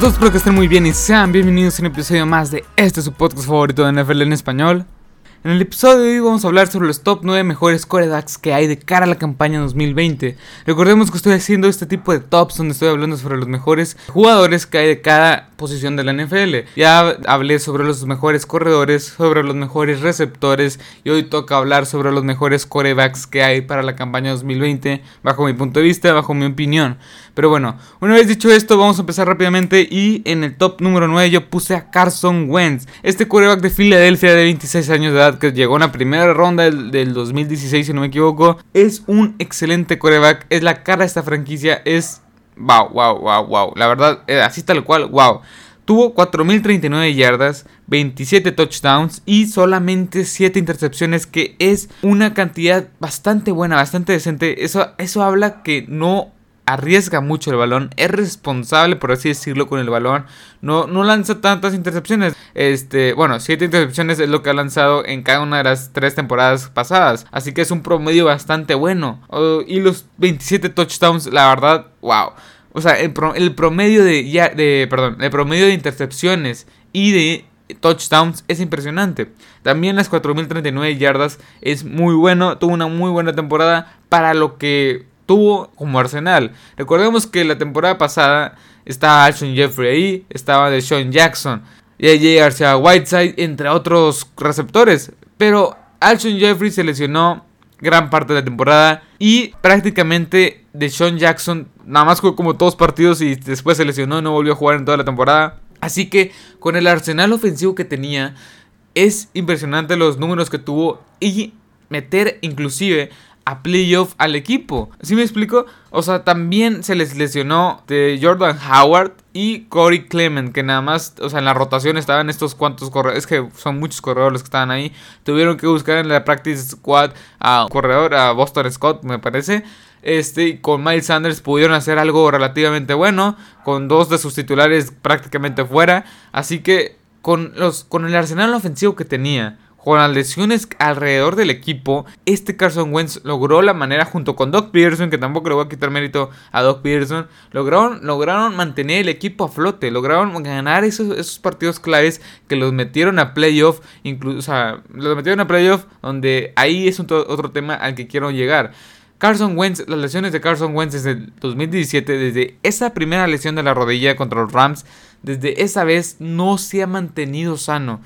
todos, espero que estén muy bien y sean bienvenidos a un episodio más de este su podcast favorito de NFL en español. En el episodio de hoy vamos a hablar sobre los top 9 mejores corebacks que hay de cara a la campaña 2020. Recordemos que estoy haciendo este tipo de tops donde estoy hablando sobre los mejores jugadores que hay de cada posición de la NFL. Ya hablé sobre los mejores corredores, sobre los mejores receptores y hoy toca hablar sobre los mejores corebacks que hay para la campaña 2020 bajo mi punto de vista, bajo mi opinión. Pero bueno, una vez dicho esto, vamos a empezar rápidamente y en el top número 9 yo puse a Carson Wentz, este coreback de Filadelfia de 26 años de edad que llegó en la primera ronda del, 2016, si no me equivoco. Es un excelente coreback, es la cara de esta franquicia, es wow, wow, wow, wow. La verdad, eh, así tal cual, wow. Tuvo 4.039 yardas, 27 touchdowns y solamente 7 intercepciones, que es una cantidad bastante buena, bastante decente. Eso, eso habla que no arriesga mucho el balón, es responsable, por así decirlo, con el balón. No, no lanza tantas intercepciones. Este, bueno, 7 intercepciones es lo que ha lanzado en cada una de las 3 temporadas pasadas. Así que es un promedio bastante bueno. y los 27 touchdowns, la verdad, wow. O sea, el, promedio de, ya, de, perdón, el promedio de intercepciones y de touchdowns es impresionante. También las 4.039 yardas es muy bueno. Tuvo una muy buena temporada para lo que tuvo como Arsenal. Recordemos que la temporada pasada estaba Alshon Jeffrey ahí, estaba de Sean Jackson, y AJ Garcia Whiteside, entre otros receptores. Pero Alshon Jeffrey se lesionó gran parte de la temporada y prácticamente de Sean Jackson nada más jugó como dos partidos y después se lesionó no volvió a jugar en toda la temporada. Así que con el arsenal ofensivo que tenía es impresionante los números que tuvo y meter inclusive a playoff al equipo. ¿Sí me explico? O sea, también se les lesionó de Jordan Howard y Corey Clement, que nada más, o sea, en la rotación estaban estos cuantos corredores, es que son muchos corredores que estaban ahí. Tuvieron que buscar en la practice squad a un corredor, a Boston Scott, me parece. Este, y con Miles Sanders pudieron hacer algo relativamente bueno, con dos de sus titulares prácticamente fuera. Así que con, los, con el arsenal ofensivo que tenía, con las lesiones alrededor del equipo, este Carson Wentz logró la manera junto con Doc Peterson, que tampoco le voy a quitar mérito a Doc Peterson, lograron, lograron mantener el equipo a flote, lograron ganar esos, esos partidos claves que los metieron a playoff, incluso, o sea, los metieron a playoff donde ahí es otro tema al que quiero llegar. Carson Wentz, las lesiones de Carson Wentz desde el 2017, desde esa primera lesión de la rodilla contra los Rams, desde esa vez no se ha mantenido sano.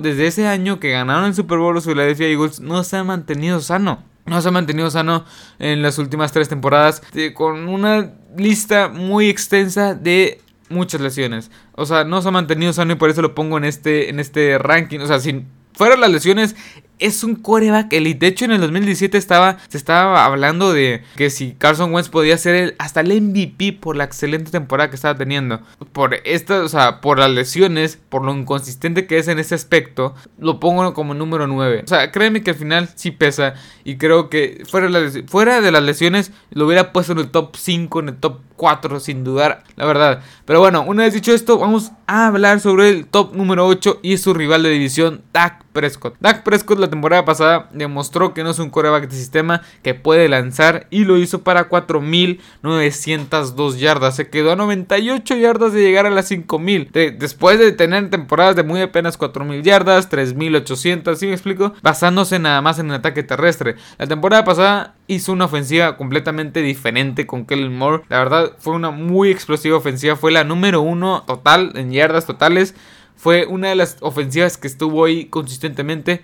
Desde ese año que ganaron el Super Bowl los Philadelphia Eagles, no se ha mantenido sano. No se ha mantenido sano en las últimas tres temporadas. con una lista muy extensa de muchas lesiones. O sea, no se ha mantenido sano y por eso lo pongo en este, en este ranking. O sea, sin fuera las lesiones, es un coreback elite. De hecho, en el 2017 estaba, se estaba hablando de que si Carson Wentz podía ser el, hasta el MVP por la excelente temporada que estaba teniendo. Por esta, o sea, por las lesiones, por lo inconsistente que es en ese aspecto, lo pongo como número 9. O sea, créeme que al final sí pesa. Y creo que fuera de las, fuera de las lesiones, lo hubiera puesto en el top 5, en el top 4, sin dudar, la verdad. Pero bueno, una vez dicho esto, vamos a hablar sobre el top número 8 y su rival de división, Dak Prescott. Dak Prescott la temporada pasada demostró que no es un coreback de sistema que puede lanzar y lo hizo para 4.902 yardas. Se quedó a 98 yardas de llegar a las 5.000. después de tener temporadas de muy apenas 4.000 yardas, 3.800, ¿sí me explico? Basándose nada más en el ataque terrestre. La temporada pasada hizo una ofensiva completamente diferente con Kellen Moore. La verdad fue una muy explosiva ofensiva. Fue la número uno total en yardas totales. Fue una de las ofensivas que estuvo ahí consistentemente.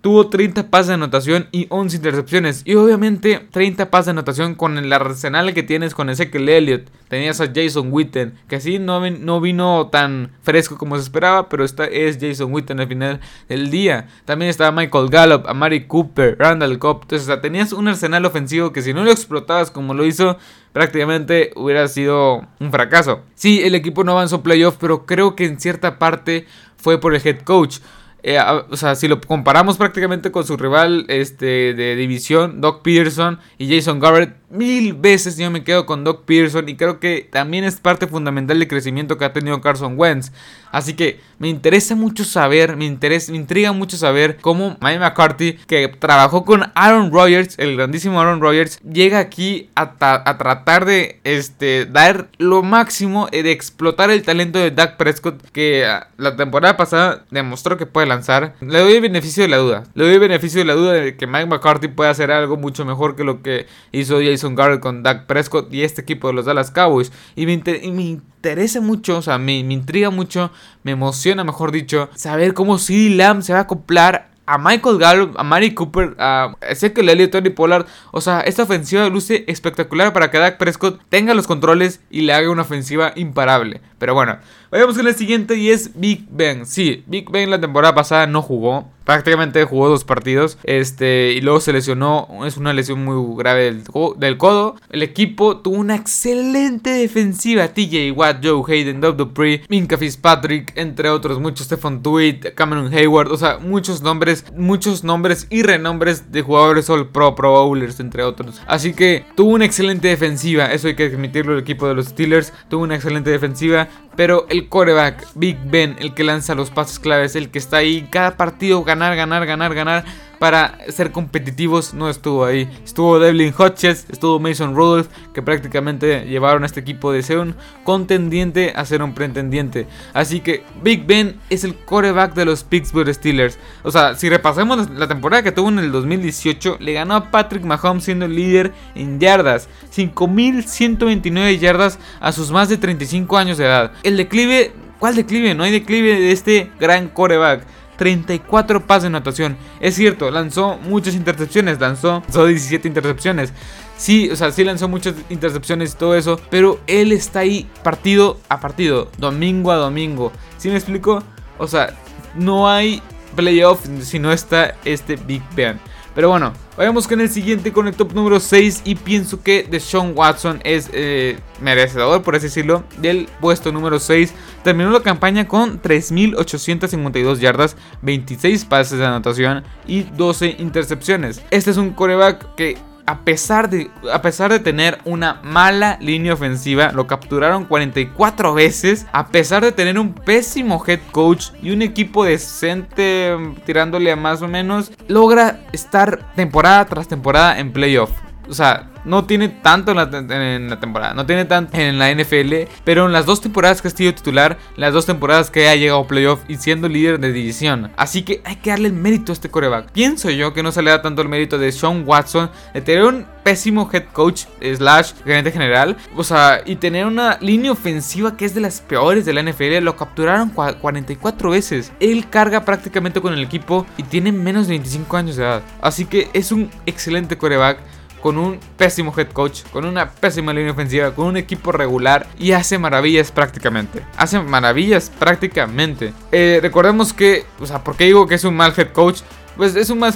Tuvo 30 pases de anotación y 11 intercepciones. Y obviamente 30 pases de anotación con el arsenal que tienes con Ezekiel Elliott. Tenías a Jason Witten, que así no, no vino tan fresco como se esperaba, pero esta es Jason Witten al final del día. También estaba Michael Gallup, Amari Cooper, Randall Cobb. Entonces tenías un arsenal ofensivo que si no lo explotabas como lo hizo, prácticamente hubiera sido un fracaso. Sí, el equipo no avanzó playoff, pero creo que en cierta parte fue por el head coach. Eh, o sea, si lo comparamos prácticamente con su rival este, de división, Doc Peterson y Jason Garrett, mil veces yo me quedo con Doc Peterson y creo que también es parte fundamental del crecimiento que ha tenido Carson Wentz. Así que me interesa mucho saber, me, interesa, me intriga mucho saber cómo Mike McCarthy, que trabajó con Aaron Rodgers, el grandísimo Aaron Rodgers, llega aquí a, a tratar de este, dar lo máximo, de explotar el talento de Dak Prescott, que ah, la temporada pasada demostró que puede lanzar. Le doy el beneficio de la duda. Le doy el beneficio de la duda de que Mike McCarthy puede hacer algo mucho mejor que lo que hizo Jason Garrett con Dak Prescott y este equipo de los Dallas Cowboys. Y me, interesa mucho, o sea, me, me, intriga mucho, me emociona, mejor dicho, saber cómo CD Lamb se va a acoplar a Michael Gallup, a Mari Cooper, a Ezekiel Elliott, Tony Pollard. O sea, esta ofensiva luce espectacular para que Dak Prescott tenga los controles y le haga una ofensiva imparable. Pero bueno, vayamos con el siguiente y es Big Ben. Sí, Big Ben la temporada pasada no jugó prácticamente jugó dos partidos. Este, y luego se lesionó. Es una lesión muy grave del, codo. El equipo tuvo una excelente defensiva. TJ Watt, Joe Hayden, Doug Dupree, Minka Fitzpatrick, entre otros muchos. Stephen Tweed, Cameron Hayward. O sea, muchos nombres, muchos nombres y renombres de jugadores All Pro, Pro Bowlers, entre otros. Así que tuvo una excelente defensiva. Eso hay que admitirlo. El equipo de los Steelers tuvo una excelente defensiva. Pero el coreback, Big Ben, el que lanza los pases claves, el que está ahí cada partido ganar, ganar, ganar, ganar para ser competitivos no estuvo ahí. Estuvo Devlin Hodges, estuvo Mason Rudolph, que prácticamente llevaron a este equipo de ser un contendiente a ser un pretendiente. Así que Big Ben es el coreback de los Pittsburgh Steelers. O sea, si repasamos la temporada que tuvo en el 2018, le ganó a Patrick Mahomes siendo el líder en yardas. 5.129 yardas a sus más de 35 años de edad. El declive, ¿cuál declive? No hay declive de este gran coreback. 34 pases de anotación. Es cierto, lanzó muchas intercepciones, lanzó, lanzó 17 intercepciones. Sí, o sea, sí lanzó muchas intercepciones y todo eso, pero él está ahí partido a partido, domingo a domingo. ¿Sí me explico? O sea, no hay playoff si no está este Big Ben. Pero bueno, vayamos con el siguiente, con el top número 6. Y pienso que Deshaun Watson es eh, merecedor, por así decirlo, del puesto número 6. Terminó la campaña con 3.852 yardas, 26 pases de anotación y 12 intercepciones. Este es un coreback que a pesar, de, a pesar de tener una mala línea ofensiva, lo capturaron 44 veces, a pesar de tener un pésimo head coach y un equipo decente tirándole a más o menos, logra estar temporada tras temporada en playoff. O sea, no tiene tanto en la, temporada, no tiene tanto en la NFL, pero en las dos temporadas que ha sido titular, las dos temporadas que ha llegado a playoff y siendo líder de división. Así que hay que darle el mérito a este coreback. Pienso yo que no se le da tanto el mérito de Sean Watson, de tener un pésimo head coach slash gerente general, o sea, y tener una línea ofensiva que es de las peores de la NFL, lo capturaron 44 veces. Él carga prácticamente con el equipo y tiene menos de 25 años de edad. Así que es un excelente coreback con un pésimo head coach, con una pésima línea ofensiva, con un equipo regular y hace maravillas prácticamente. Hace maravillas prácticamente. Eh, recordemos que, o sea, ¿por qué digo que es un mal head coach? Pues es un, mal,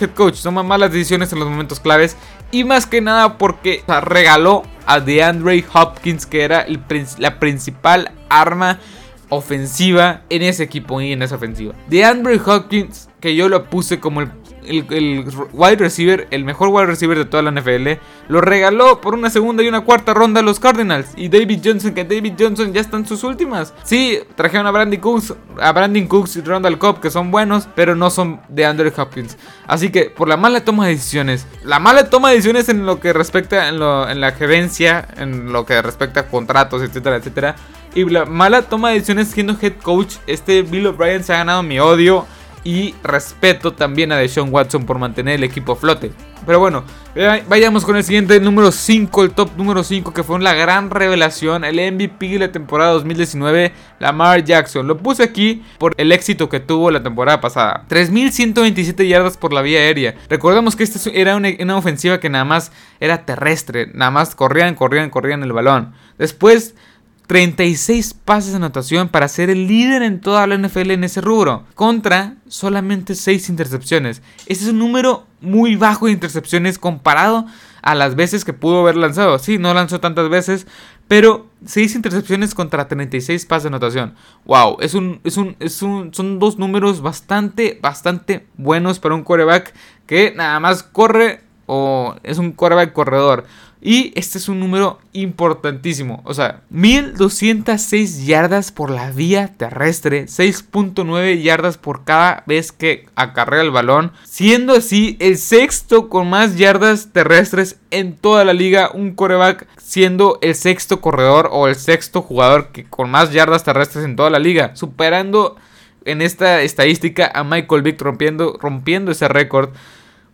head coach, toma malas decisiones en los momentos claves y más que nada porque regaló a DeAndre Hopkins que era la principal arma ofensiva en ese equipo y en esa ofensiva. DeAndre Hopkins, que yo lo puse como el el, wide receiver, el mejor wide receiver de toda la NFL, lo regaló por una segunda y una cuarta ronda a los Cardinals. Y David Johnson, que David Johnson ya está en sus últimas. Sí, trajeron a Brandon Cooks, a Brandon Cooks y Rondal Cobb, que son buenos, pero no son de Andrew Hopkins. Así que por la mala toma de decisiones, la mala toma de decisiones en lo que respecta en, en la gerencia, en lo que respecta a contratos, etcétera, etcétera. Y la mala toma de decisiones siendo head coach, este Bill O'Brien se ha ganado mi odio y respeto también a Deshaun Watson por mantener el equipo a flote. Pero bueno, vayamos con el siguiente, número 5, el top número 5, que fue la gran revelación, el MVP de la temporada 2019, Lamar Jackson. Lo puse aquí por el éxito que tuvo la temporada pasada. 3.127 yardas por la vía aérea. Recordemos que esta era una, una ofensiva que nada más era terrestre, nada más corrían, corrían, corrían el balón. Después 36 pases de anotación para ser el líder en toda la NFL en ese rubro, contra solamente 6 intercepciones. Ese es un número muy bajo de intercepciones comparado a las veces que pudo haber lanzado. Sí, no lanzó tantas veces, pero 6 intercepciones contra 36 pases de anotación. Wow, es un, es un, es un, son dos números bastante, bastante buenos para un quarterback que nada más corre o es un quarterback corredor. Y este es un número importantísimo. O sea, 1206 yardas por la vía terrestre. 6.9 yardas por cada vez que acarrea el balón. Siendo así el sexto con más yardas terrestres en toda la liga. Un coreback siendo el sexto corredor o el sexto jugador que con más yardas terrestres en toda la liga. Superando en esta estadística a Michael Vick rompiendo, rompiendo ese récord.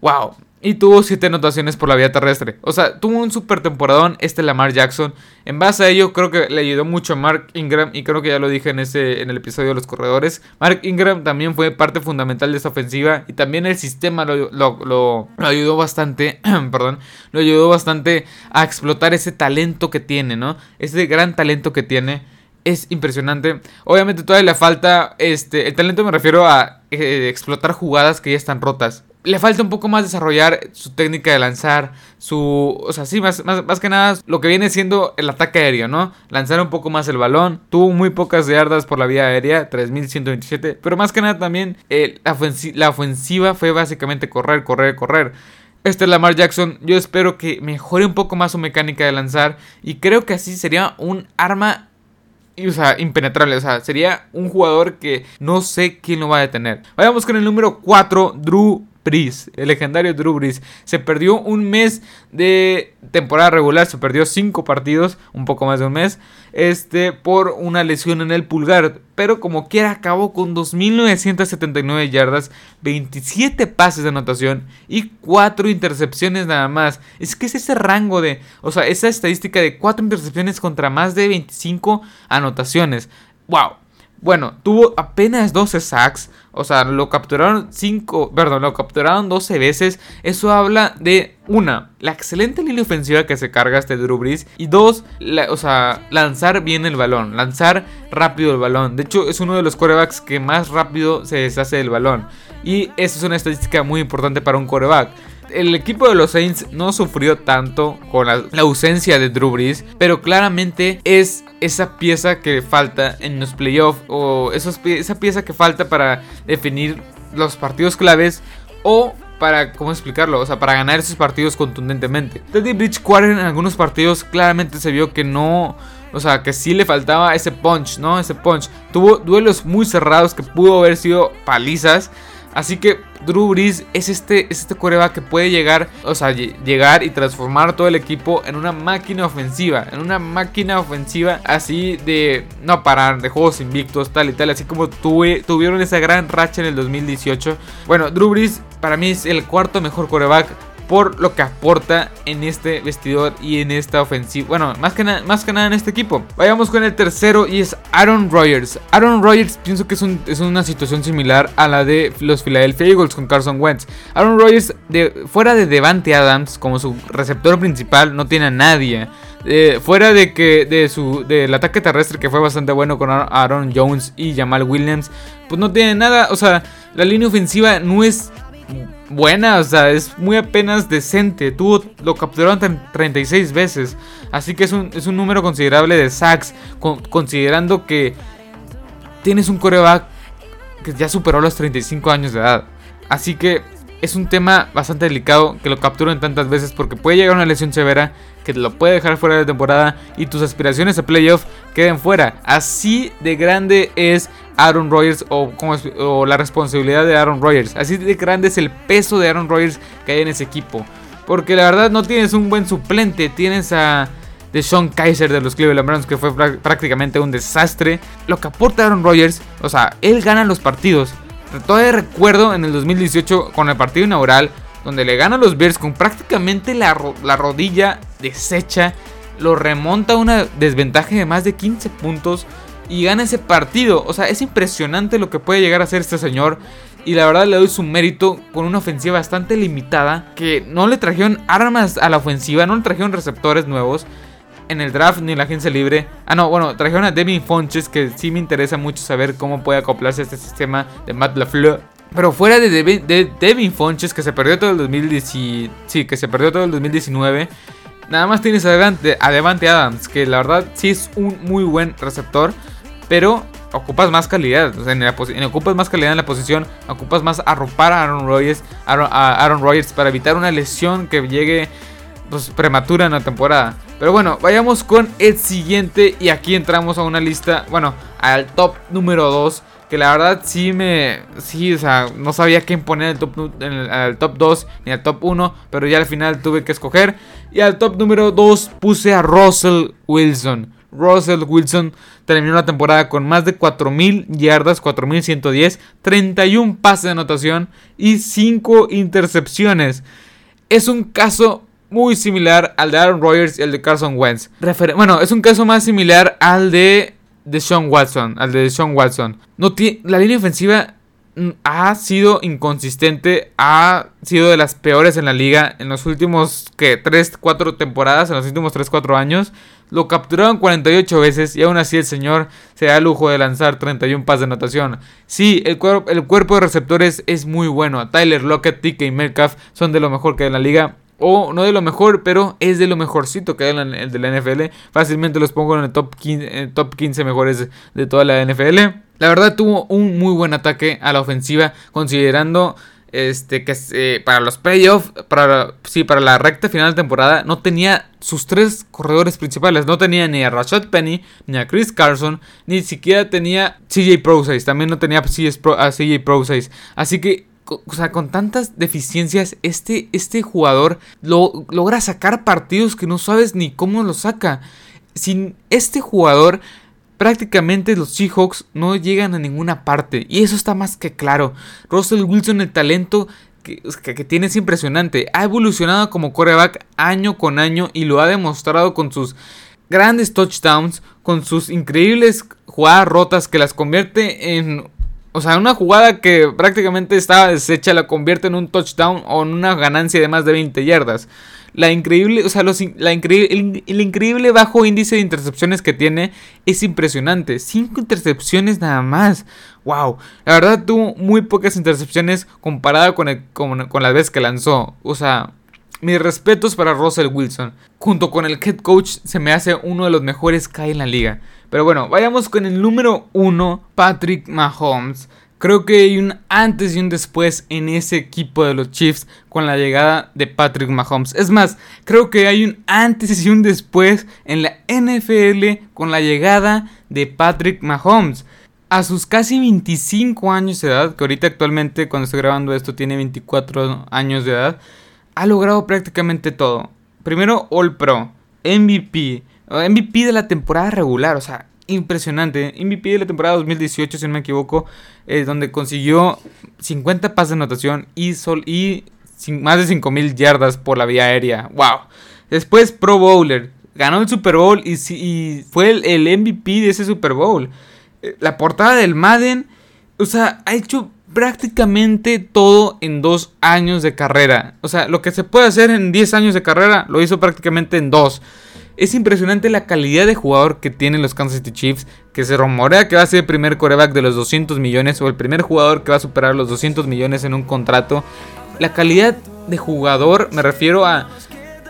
Wow, y tuvo 7 anotaciones por la vía terrestre. O sea, tuvo un super temporadón este Lamar Jackson. En base a ello, creo que le ayudó mucho a Mark Ingram. Y creo que ya lo dije en, ese, en el episodio de los corredores. Mark Ingram también fue parte fundamental de esa ofensiva. Y también el sistema lo, lo ayudó bastante. perdón. Lo ayudó bastante a explotar ese talento que tiene, ¿no? Ese gran talento que tiene es impresionante. Obviamente todavía le falta, este, el talento me refiero a eh, explotar jugadas que ya están rotas. Le falta un poco más desarrollar su técnica de lanzar, su, o sea, sí, más, más, que nada lo que viene siendo el ataque aéreo, ¿no? Lanzar un poco más el balón. Tuvo muy pocas yardas por la vía aérea, 3127, pero más que nada también eh, la, la ofensiva fue básicamente correr, correr, correr. Este Lamar Jackson, yo espero que mejore un poco más su mecánica de lanzar y creo que así sería un arma o sea, impenetrable. O sea, sería un jugador que no sé quién lo va a detener. Vayamos con el número 4, Drew El legendario Drew Brees. Se perdió un mes de temporada regular, se perdió 5 partidos, un poco más de un mes, este, por una lesión en el pulgar. Pero como quiera, acabó con 2.979 yardas, 27 pases de anotación y 4 intercepciones nada más. Es que es ese rango de, o sea, esa estadística de 4 intercepciones contra más de 25 anotaciones. ¡Wow! Bueno, tuvo apenas 12 sacks. O sea, lo capturaron 5, perdón, lo capturaron 12 veces. Eso habla de, una, la excelente línea ofensiva que se carga este Drew Brees. Y dos, o sea, lanzar bien el balón, lanzar rápido el balón. De hecho, es uno de los corebacks que más rápido se deshace del balón. Y eso es una estadística muy importante para un coreback el equipo de los Saints no sufrió tanto con la, ausencia de Drew Brees, pero claramente es esa pieza que falta en los playoffs o esa pieza que falta para definir los partidos claves o para, ¿cómo explicarlo? O sea, para ganar esos partidos contundentemente. Teddy Bridgewater en algunos partidos claramente se vio que no... O sea, que sí le faltaba ese punch, ¿no? Ese punch. Tuvo duelos muy cerrados que pudo haber sido palizas. Así que Drew Brees es este, es este que puede llegar, o sea, llegar y transformar todo el equipo en una máquina ofensiva, en una máquina ofensiva así de no parar, de juegos invictos, tal y tal, así como tuvieron esa gran racha en el 2018. Bueno, Drew Brees para mí es el cuarto mejor coreback por lo que aporta en este vestidor y en esta ofensiva. Bueno, más que, más que nada en este equipo. Vayamos con el tercero y es Aaron Rodgers. Aaron Rodgers pienso que es, es una situación similar a la de los Philadelphia Eagles con Carson Wentz. Aaron Rodgers, de, fuera de Devante Adams como su receptor principal, no tiene a nadie. Eh, fuera de que de su del ataque terrestre que fue bastante bueno con Aaron Jones y Jamal Williams, pues no tiene nada, o sea, la línea ofensiva no es buena, o sea, es muy apenas decente. Tuvo, lo capturaron 36 veces. Así que es un, es un número considerable de sacks, considerando que tienes un coreback que ya superó los 35 años de edad. Así que es un tema bastante delicado que lo capturen tantas veces porque puede llegar una lesión severa que lo puede dejar fuera de temporada y tus aspiraciones a playoff queden fuera. Así de grande es Aaron Rodgers o, la responsabilidad de Aaron Rodgers. Así de grande es el peso de Aaron Rodgers que hay en ese equipo. Porque la verdad no tienes un buen suplente. Tienes a Sean Kaiser de los Cleveland Browns que fue prácticamente un desastre. Lo que aporta Aaron Rodgers, o sea, él gana los partidos. Todavía recuerdo en el 2018 con el partido inaugural donde le gana a los Bears con prácticamente la, la rodilla deshecha, lo remonta a una desventaja de más de 15 puntos y gana ese partido. O sea, es impresionante lo que puede llegar a hacer este señor. Y la verdad le doy su mérito con una ofensiva bastante limitada. Que no le trajeron armas a la ofensiva, no le trajeron receptores nuevos en el draft ni en la agencia libre. Ah, no, bueno, trajeron a Devin Fonches, que sí me interesa mucho saber cómo puede acoplarse a este sistema de Matt LaFleur. Pero fuera de Devin, Fonches, que se perdió todo el 2019, sí, que se perdió todo el 2019, nada más tienes a Devante, a Adams, que la verdad sí es un muy buen receptor, pero ocupas más calidad. O sea, en ocupas más calidad en la posición, ocupas más arropar a Aaron Rodgers, a Aaron Rodgers para evitar una lesión que llegue pues, prematura en la temporada. Pero bueno, vayamos con el siguiente y aquí entramos a una lista, bueno, al top número 2. Que la verdad sí me... Sí, o sea, no sabía quién poner el top, en el, top 2 ni al top 1. Pero ya al final tuve que escoger. Y al top número 2 puse a Russell Wilson. Russell Wilson terminó la temporada con más de 4.000 yardas, 4.110, 31 pases de anotación y 5 intercepciones. Es un caso muy similar al de Aaron Rodgers y el de Carson Wentz. bueno, es un caso más similar al de, de Sean Watson, al de Sean Watson. No la línea ofensiva mm, ha sido inconsistente, ha sido de las peores en la liga en los últimos que 3, 4 temporadas, en los últimos 3, 4 años. Lo capturaron 48 veces y aún así el señor se da el lujo de lanzar 31 pases de anotación. Sí, el, el cuerpo de receptores es muy bueno. Tyler Lockett, TK y Metcalf son de lo mejor que hay en la liga. O no de lo mejor, pero es de lo mejorcito que hay en el de la NFL. Fácilmente los pongo en el top 15, top 15 mejores de toda la NFL. La verdad tuvo un muy buen ataque a la ofensiva, considerando este que eh, para los playoffs, para sí, para la recta final de temporada no tenía sus tres corredores principales, no tenía ni a Rashad Penny, ni a Chris Carson, ni siquiera tenía CJ Pro 6, también no tenía a CJ Pro 6. Así que o sea, con tantas deficiencias, este, este jugador lo, logra sacar partidos que no sabes ni cómo lo saca. Sin este jugador, prácticamente los Seahawks no llegan a ninguna parte. Y eso está más que claro. Russell Wilson, el talento que, que, tiene es impresionante. Ha evolucionado como coreback año con año y lo ha demostrado con sus grandes touchdowns, con sus increíbles jugadas rotas que las convierte en o sea, una jugada que prácticamente estaba deshecha la convierte en un touchdown o en una ganancia de más de 20 yardas. La increíble, o sea, la increíble, el, increíble bajo índice de intercepciones que tiene es impresionante. 5 intercepciones nada más. Wow. La verdad tuvo muy pocas intercepciones comparada con, con, con las veces que lanzó. O sea, mis respetos para Russell Wilson. Junto con el head coach se me hace uno de los mejores que hay en la liga. Pero bueno, vayamos con el número uno, Patrick Mahomes. Creo que hay un antes y un después en ese equipo de los Chiefs con la llegada de Patrick Mahomes. Es más, creo que hay un antes y un después en la NFL con la llegada de Patrick Mahomes. A sus casi 25 años de edad, que ahorita actualmente cuando estoy grabando esto tiene 24 años de edad, ha logrado prácticamente todo. Primero All Pro, MVP, MVP de la temporada regular, o sea, impresionante. MVP de la temporada 2018, si no me equivoco, eh, donde consiguió 50 pases de anotación y, sol, y más de 5000 yardas por la vía aérea. ¡Wow! Después Pro Bowler, ganó el Super Bowl y, fue el, el, MVP de ese Super Bowl. Eh, la portada del Madden, o sea, ha hecho prácticamente todo en dos años de carrera. O sea, lo que se puede hacer en 10 años de carrera, lo hizo prácticamente en dos. Es impresionante la calidad de jugador que tienen los Kansas City Chiefs, que se rumorea que va a ser el primer coreback de los 200 millones o el primer jugador que va a superar los 200 millones en un contrato. La calidad de jugador, me refiero a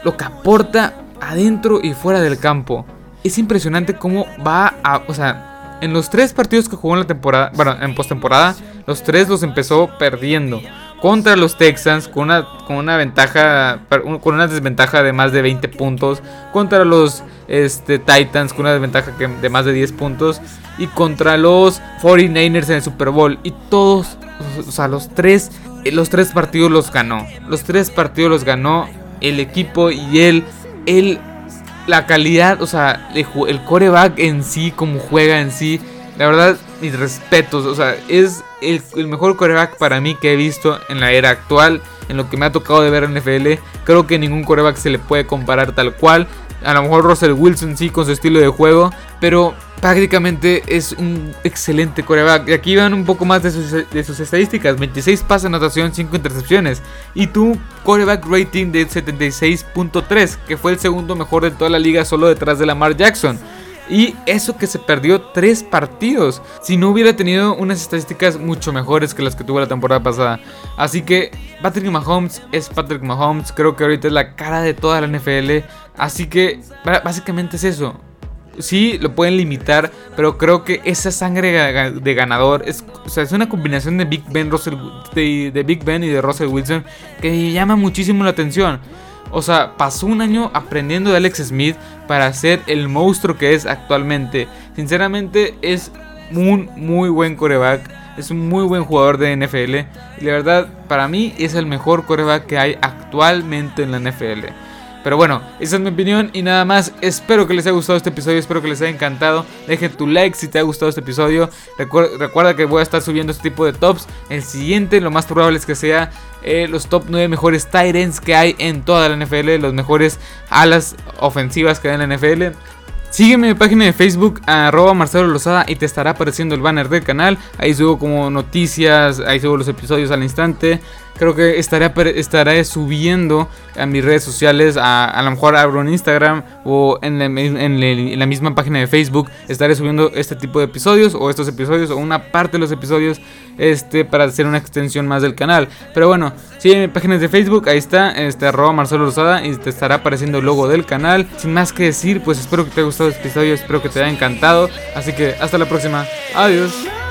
lo que aporta adentro y fuera del campo. Es impresionante cómo va a, o sea, en los tres partidos que jugó en la temporada, bueno, en postemporada, los tres los empezó perdiendo. Contra los Texans con una, con una ventaja, con una desventaja de más de 20 puntos. Contra los este, Titans con una desventaja de más de 10 puntos. Y contra los 49ers en el Super Bowl. Y todos, o sea, los tres, los tres partidos los ganó. Los tres partidos los ganó el equipo y él, él, la calidad, o sea, el coreback en sí, como juega en sí la verdad, mis respetos. O sea, es el, mejor coreback para mí que he visto en la era actual. En lo que me ha tocado de ver en NFL. Creo que ningún coreback se le puede comparar tal cual. A lo mejor Russell Wilson sí con su estilo de juego. Pero prácticamente es un excelente coreback. Y aquí van un poco más de sus, estadísticas. 26 pases, anotación, 5 intercepciones. Y tu coreback rating de 76.3. Que fue el segundo mejor de toda la liga solo detrás de Lamar Jackson. Y eso que se perdió tres partidos. Si no hubiera tenido unas estadísticas mucho mejores que las que tuvo la temporada pasada. Así que Patrick Mahomes es Patrick Mahomes. Creo que ahorita es la cara de toda la NFL. Así que básicamente es eso. Sí, lo pueden limitar, pero creo que esa sangre de ganador es, es una combinación de Big Ben, Russell, de Big Ben y de Russell Wilson que llama muchísimo la atención. O sea, pasó un año aprendiendo de Alex Smith para ser el monstruo que es actualmente. Sinceramente es un muy buen coreback. Es un muy buen jugador de NFL. Y la verdad, para mí es el mejor coreback que hay actualmente en la NFL. Pero bueno, esa es mi opinión y nada más. Espero que les haya gustado este episodio, espero que les haya encantado. Dejen tu like si te ha gustado este episodio. Recuerda, que voy a estar subiendo este tipo de tops. El siguiente, lo más probable es que sea eh, los top 9 mejores Tyrants que hay en toda la NFL, los mejores alas ofensivas que hay en la NFL. Sígueme en mi página de Facebook, arroba Marcelo Lozada, y te estará apareciendo el banner del canal. Ahí subo como noticias, ahí subo los episodios al instante. Creo que estaré, estaré subiendo a mis redes sociales, a, a lo mejor abro en Instagram o en en la misma página de Facebook. Estaré subiendo este tipo de episodios o estos episodios o una parte de los episodios este, para hacer una extensión más del canal. Pero bueno, sigue mi página de Facebook, ahí está, este, arroba Marcelo Rosada y te estará apareciendo el logo del canal. Sin más que decir, pues espero que te haya gustado este episodio, espero que te haya encantado. Así que hasta la próxima, adiós.